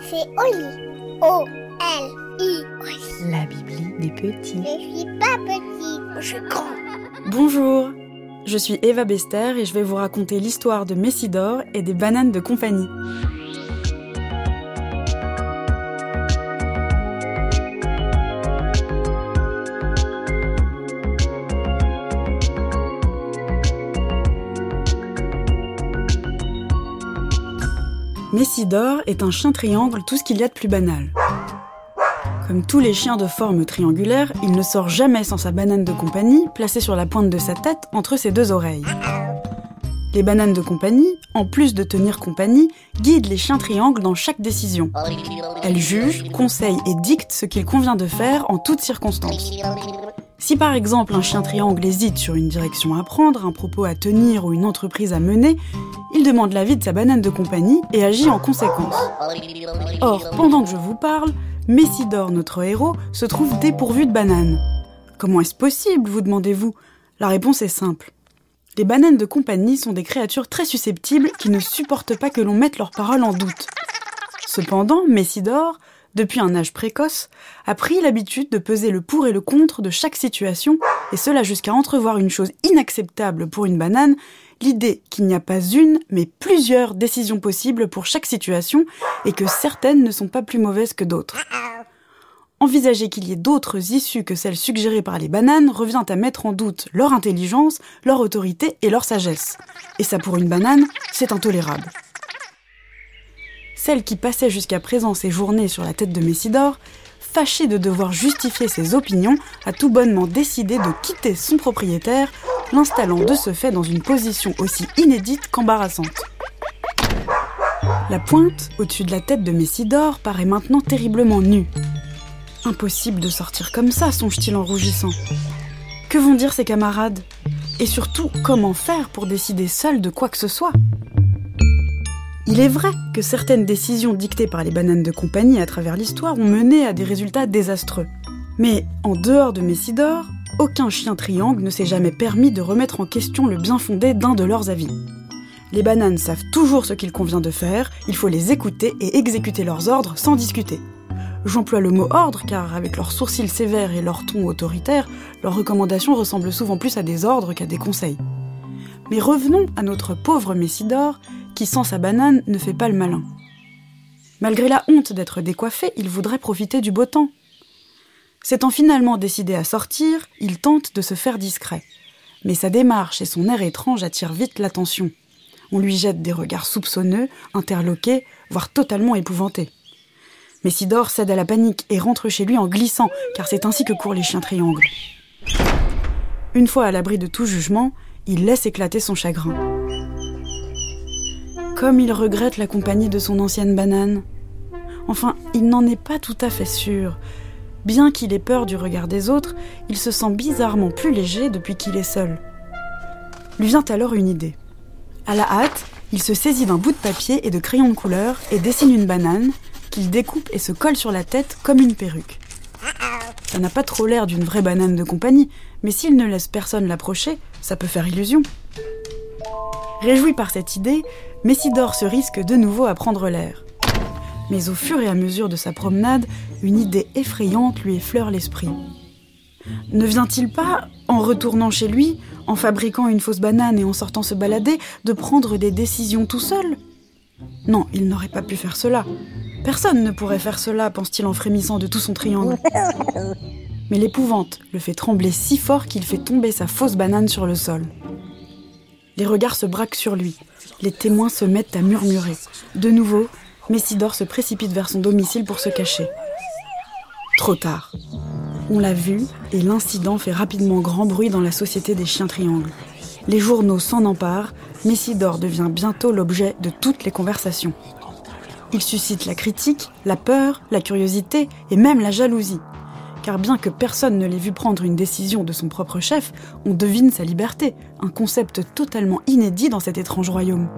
C'est Oli. O-L-I. La Bibli des petits. Je suis pas petit, je suis grand. Bonjour, je suis Eva Bester et je vais vous raconter l'histoire de Messidor et des bananes de compagnie. Messidor est un chien triangle, tout ce qu'il y a de plus banal. Comme tous les chiens de forme triangulaire, il ne sort jamais sans sa banane de compagnie, placée sur la pointe de sa tête entre ses deux oreilles. Les bananes de compagnie, en plus de tenir compagnie, guident les chiens triangles dans chaque décision. Elles jugent, conseillent et dictent ce qu'il convient de faire en toutes circonstances. Si par exemple un chien triangle hésite sur une direction à prendre, un propos à tenir ou une entreprise à mener, il demande l'avis de sa banane de compagnie et agit en conséquence. Or, pendant que je vous parle, Messidor, notre héros, se trouve dépourvu de bananes. Comment est-ce possible, vous demandez-vous? La réponse est simple. Les bananes de compagnie sont des créatures très susceptibles qui ne supportent pas que l'on mette leurs paroles en doute. Cependant, Messidor, depuis un âge précoce, a pris l'habitude de peser le pour et le contre de chaque situation, et cela jusqu'à entrevoir une chose inacceptable pour une banane, l'idée qu'il n'y a pas une, mais plusieurs décisions possibles pour chaque situation, et que certaines ne sont pas plus mauvaises que d'autres. Envisager qu'il y ait d'autres issues que celles suggérées par les bananes revient à mettre en doute leur intelligence, leur autorité et leur sagesse. Et ça pour une banane, c'est intolérable. Celle qui passait jusqu'à présent ses journées sur la tête de Messidor, fâchée de devoir justifier ses opinions, a tout bonnement décidé de quitter son propriétaire, l'installant de ce fait dans une position aussi inédite qu'embarrassante. La pointe, au-dessus de la tête de Messidor, paraît maintenant terriblement nue. Impossible de sortir comme ça, songe-t-il en rougissant. Que vont dire ses camarades? Et surtout, comment faire pour décider seul de quoi que ce soit? Il est vrai que certaines décisions dictées par les bananes de compagnie à travers l'histoire ont mené à des résultats désastreux. Mais en dehors de Messidor, aucun chien triangle ne s'est jamais permis de remettre en question le bien fondé d'un de leurs avis. Les bananes savent toujours ce qu'il convient de faire, il faut les écouter et exécuter leurs ordres sans discuter. J'emploie le mot ordre car avec leurs sourcils sévères et leur ton autoritaire, leurs recommandations ressemblent souvent plus à des ordres qu'à des conseils. Mais revenons à notre pauvre Messidor, qui sans sa banane ne fait pas le malin. Malgré la honte d'être décoiffé, il voudrait profiter du beau temps. S'étant finalement décidé à sortir, il tente de se faire discret. Mais sa démarche et son air étrange attirent vite l'attention. On lui jette des regards soupçonneux, interloqués, voire totalement épouvantés. Messidor cède à la panique et rentre chez lui en glissant, car c'est ainsi que courent les chiens triangles. Une fois à l'abri de tout jugement, il laisse éclater son chagrin. Comme il regrette la compagnie de son ancienne banane. Enfin, il n'en est pas tout à fait sûr. Bien qu'il ait peur du regard des autres, il se sent bizarrement plus léger depuis qu'il est seul. Lui vient alors une idée. À la hâte, il se saisit d'un bout de papier et de crayon de couleur et dessine une banane qu'il découpe et se colle sur la tête comme une perruque. Ça n'a pas trop l'air d'une vraie banane de compagnie, mais s'il ne laisse personne l'approcher, ça peut faire illusion. Réjoui par cette idée, Messidor se risque de nouveau à prendre l'air. Mais au fur et à mesure de sa promenade, une idée effrayante lui effleure l'esprit. Ne vient-il pas, en retournant chez lui, en fabriquant une fausse banane et en sortant se balader, de prendre des décisions tout seul? Non, il n'aurait pas pu faire cela. Personne ne pourrait faire cela, pense-t-il en frémissant de tout son triangle. Mais l'épouvante le fait trembler si fort qu'il fait tomber sa fausse banane sur le sol. Les regards se braquent sur lui. Les témoins se mettent à murmurer. De nouveau, Messidor se précipite vers son domicile pour se cacher. Trop tard. On l'a vu et l'incident fait rapidement grand bruit dans la société des chiens triangles. Les journaux s'en emparent, Messidor devient bientôt l'objet de toutes les conversations. Il suscite la critique, la peur, la curiosité et même la jalousie. Car bien que personne ne l'ait vu prendre une décision de son propre chef, on devine sa liberté, un concept totalement inédit dans cet étrange royaume.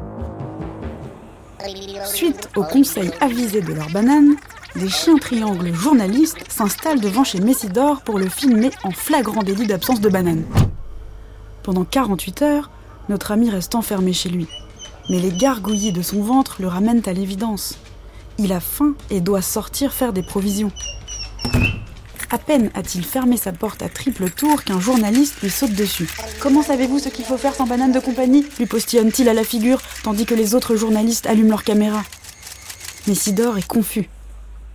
Suite au conseil avisé de leur banane, des chiens triangles journalistes s'installent devant chez Messidor pour le filmer en flagrant délit d'absence de banane. Pendant 48 heures, notre ami reste enfermé chez lui. mais les gargouillis de son ventre le ramènent à l'évidence. Il a faim et doit sortir faire des provisions. À peine a-t-il fermé sa porte à triple tour qu'un journaliste lui saute dessus. Comment savez-vous ce qu'il faut faire sans banane de compagnie? Lui postillonne-t-il à la figure, tandis que les autres journalistes allument leur caméra? Messidor est confus.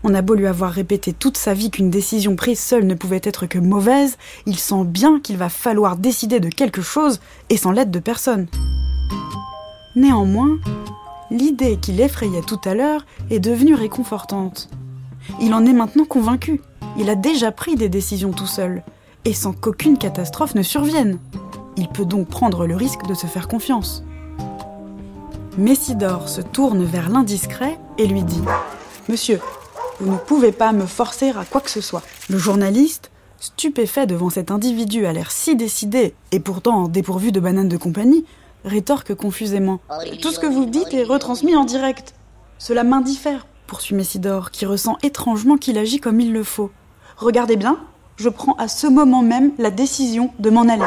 On a beau lui avoir répété toute sa vie qu'une décision prise seule ne pouvait être que mauvaise, il sent bien qu'il va falloir décider de quelque chose et sans l'aide de personne. Néanmoins, l'idée qui l'effrayait tout à l'heure est devenue réconfortante. Il en est maintenant convaincu. Il a déjà pris des décisions tout seul, et sans qu'aucune catastrophe ne survienne. Il peut donc prendre le risque de se faire confiance. Messidor se tourne vers l'indiscret et lui dit Monsieur, vous ne pouvez pas me forcer à quoi que ce soit. Le journaliste, stupéfait devant cet individu à l'air si décidé et pourtant dépourvu de bananes de compagnie, rétorque confusément Tout ce que vous dites est retransmis en direct. Cela m'indiffère, poursuit Messidor, qui ressent étrangement qu'il agit comme il le faut. Regardez bien, je prends à ce moment même la décision de m'en aller.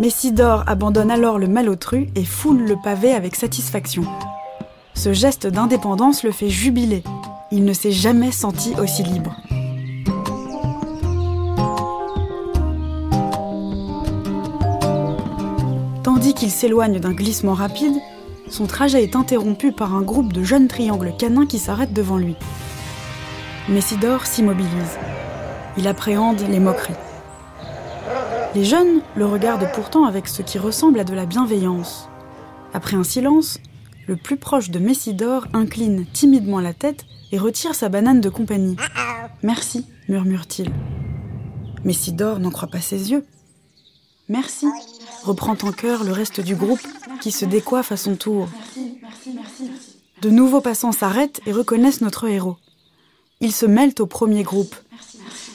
Messidor abandonne alors le malotru et foule le pavé avec satisfaction. Ce geste d'indépendance le fait jubiler. Il ne s'est jamais senti aussi libre. Tandis qu'il s'éloigne d'un glissement rapide, son trajet est interrompu par un groupe de jeunes triangles canins qui s'arrêtent devant lui. Messidor s'immobilise. Il appréhende les moqueries. Les jeunes le regardent pourtant avec ce qui ressemble à de la bienveillance. Après un silence, le plus proche de Messidor incline timidement la tête et retire sa banane de compagnie. Merci, murmure-t-il. Messidor n'en croit pas ses yeux. Merci, reprend en chœur le reste du groupe qui se décoiffe à son tour. De nouveaux passants s'arrêtent et reconnaissent notre héros. Ils se mêlent au premier groupe.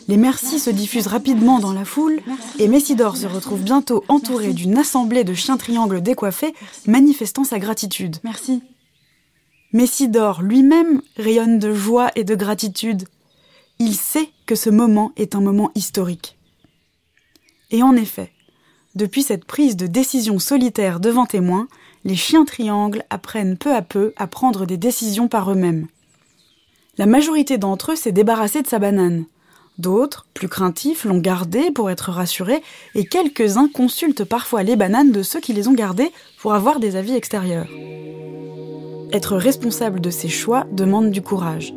Les merci se diffusent rapidement dans la foule et Messidor se retrouve bientôt entouré d'une assemblée de chiens triangles décoiffés manifestant sa gratitude. Merci. Messidor lui-même rayonne de joie et de gratitude. Il sait que ce moment est un moment historique. Et en effet, depuis cette prise de décision solitaire devant témoins, les chiens triangles apprennent peu à peu à prendre des décisions par eux-mêmes. La majorité d'entre eux s'est débarrassée de sa banane. D'autres, plus craintifs, l'ont gardée pour être rassurés, et quelques-uns consultent parfois les bananes de ceux qui les ont gardées pour avoir des avis extérieurs. Être responsable de ses choix demande du courage.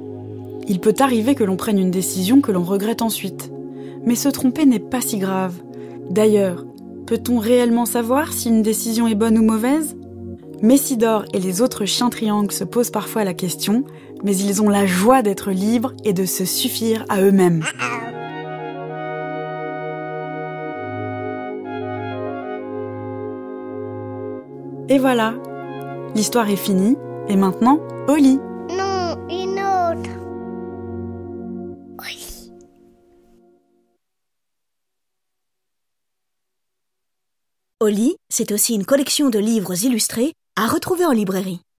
Il peut arriver que l'on prenne une décision que l'on regrette ensuite. Mais se tromper n'est pas si grave. D'ailleurs, peut-on réellement savoir si une décision est bonne ou mauvaise? Messidor et les autres chiens triangles se posent parfois la question, mais ils ont la joie d'être libres et de se suffire à eux-mêmes. Et voilà, l'histoire est finie, et maintenant, au lit. Non, une autre. Oui. Oli, c'est aussi une collection de livres illustrés à retrouver en librairie.